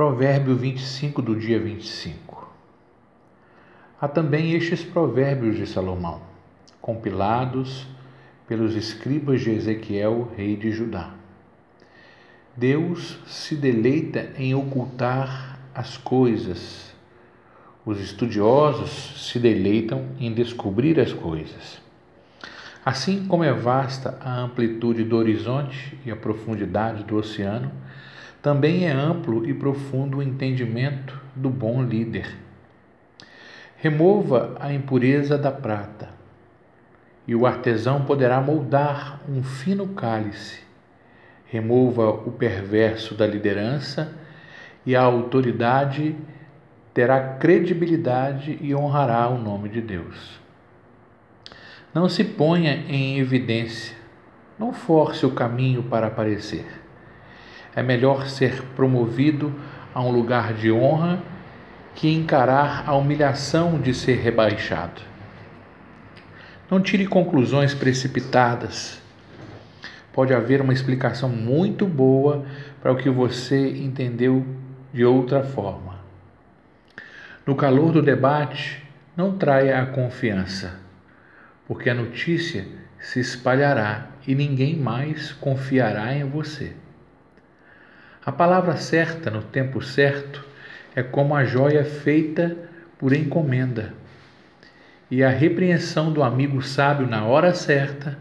Provérbio 25 do dia 25. Há também estes provérbios de Salomão, compilados pelos escribas de Ezequiel, rei de Judá. Deus se deleita em ocultar as coisas. Os estudiosos se deleitam em descobrir as coisas. Assim como é vasta a amplitude do horizonte e a profundidade do oceano, também é amplo e profundo o entendimento do bom líder. Remova a impureza da prata, e o artesão poderá moldar um fino cálice. Remova o perverso da liderança, e a autoridade terá credibilidade e honrará o nome de Deus. Não se ponha em evidência, não force o caminho para aparecer é melhor ser promovido a um lugar de honra que encarar a humilhação de ser rebaixado. Não tire conclusões precipitadas. Pode haver uma explicação muito boa para o que você entendeu de outra forma. No calor do debate, não traia a confiança, porque a notícia se espalhará e ninguém mais confiará em você. A palavra certa no tempo certo é como a joia feita por encomenda. E a repreensão do amigo sábio na hora certa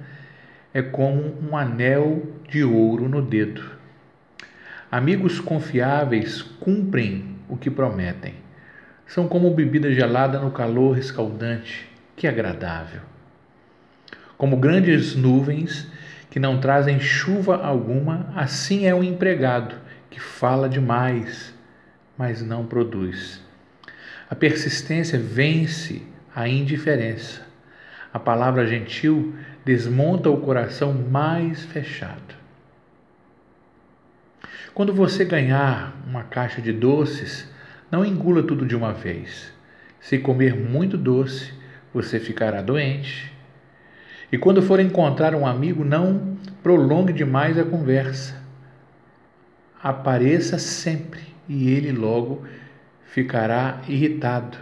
é como um anel de ouro no dedo. Amigos confiáveis cumprem o que prometem. São como bebida gelada no calor escaldante. Que agradável! Como grandes nuvens que não trazem chuva alguma, assim é o empregado que fala demais, mas não produz. A persistência vence a indiferença. A palavra gentil desmonta o coração mais fechado. Quando você ganhar uma caixa de doces, não engula tudo de uma vez. Se comer muito doce, você ficará doente. E quando for encontrar um amigo, não prolongue demais a conversa apareça sempre e ele logo ficará irritado.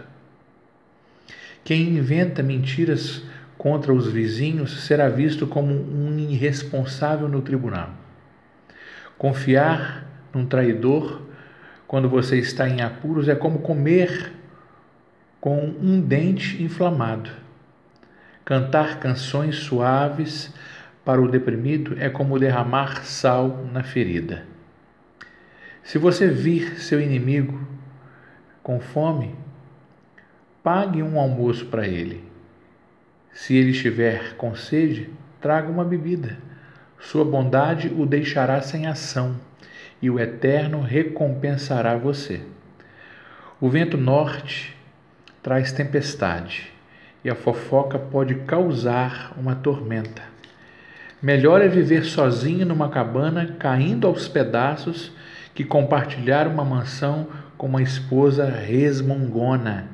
Quem inventa mentiras contra os vizinhos será visto como um irresponsável no tribunal. Confiar num traidor quando você está em apuros é como comer com um dente inflamado. Cantar canções suaves para o deprimido é como derramar sal na ferida. Se você vir seu inimigo com fome, pague um almoço para ele. Se ele estiver com sede, traga uma bebida. Sua bondade o deixará sem ação e o Eterno recompensará você. O vento norte traz tempestade e a fofoca pode causar uma tormenta. Melhor é viver sozinho numa cabana, caindo aos pedaços, que compartilhar uma mansão com uma esposa resmungona.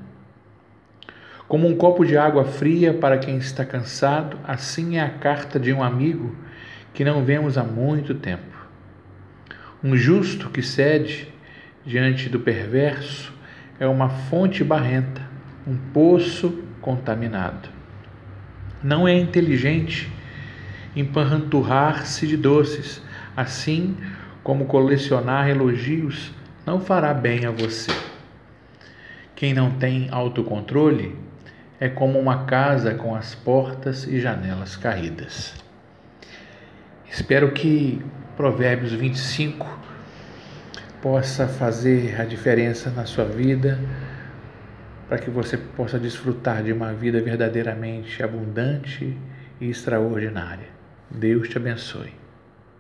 Como um copo de água fria para quem está cansado, assim é a carta de um amigo que não vemos há muito tempo. Um justo que cede diante do perverso é uma fonte barrenta, um poço contaminado. Não é inteligente empanturrar-se de doces, assim como colecionar elogios não fará bem a você. Quem não tem autocontrole é como uma casa com as portas e janelas caídas. Espero que Provérbios 25 possa fazer a diferença na sua vida, para que você possa desfrutar de uma vida verdadeiramente abundante e extraordinária. Deus te abençoe.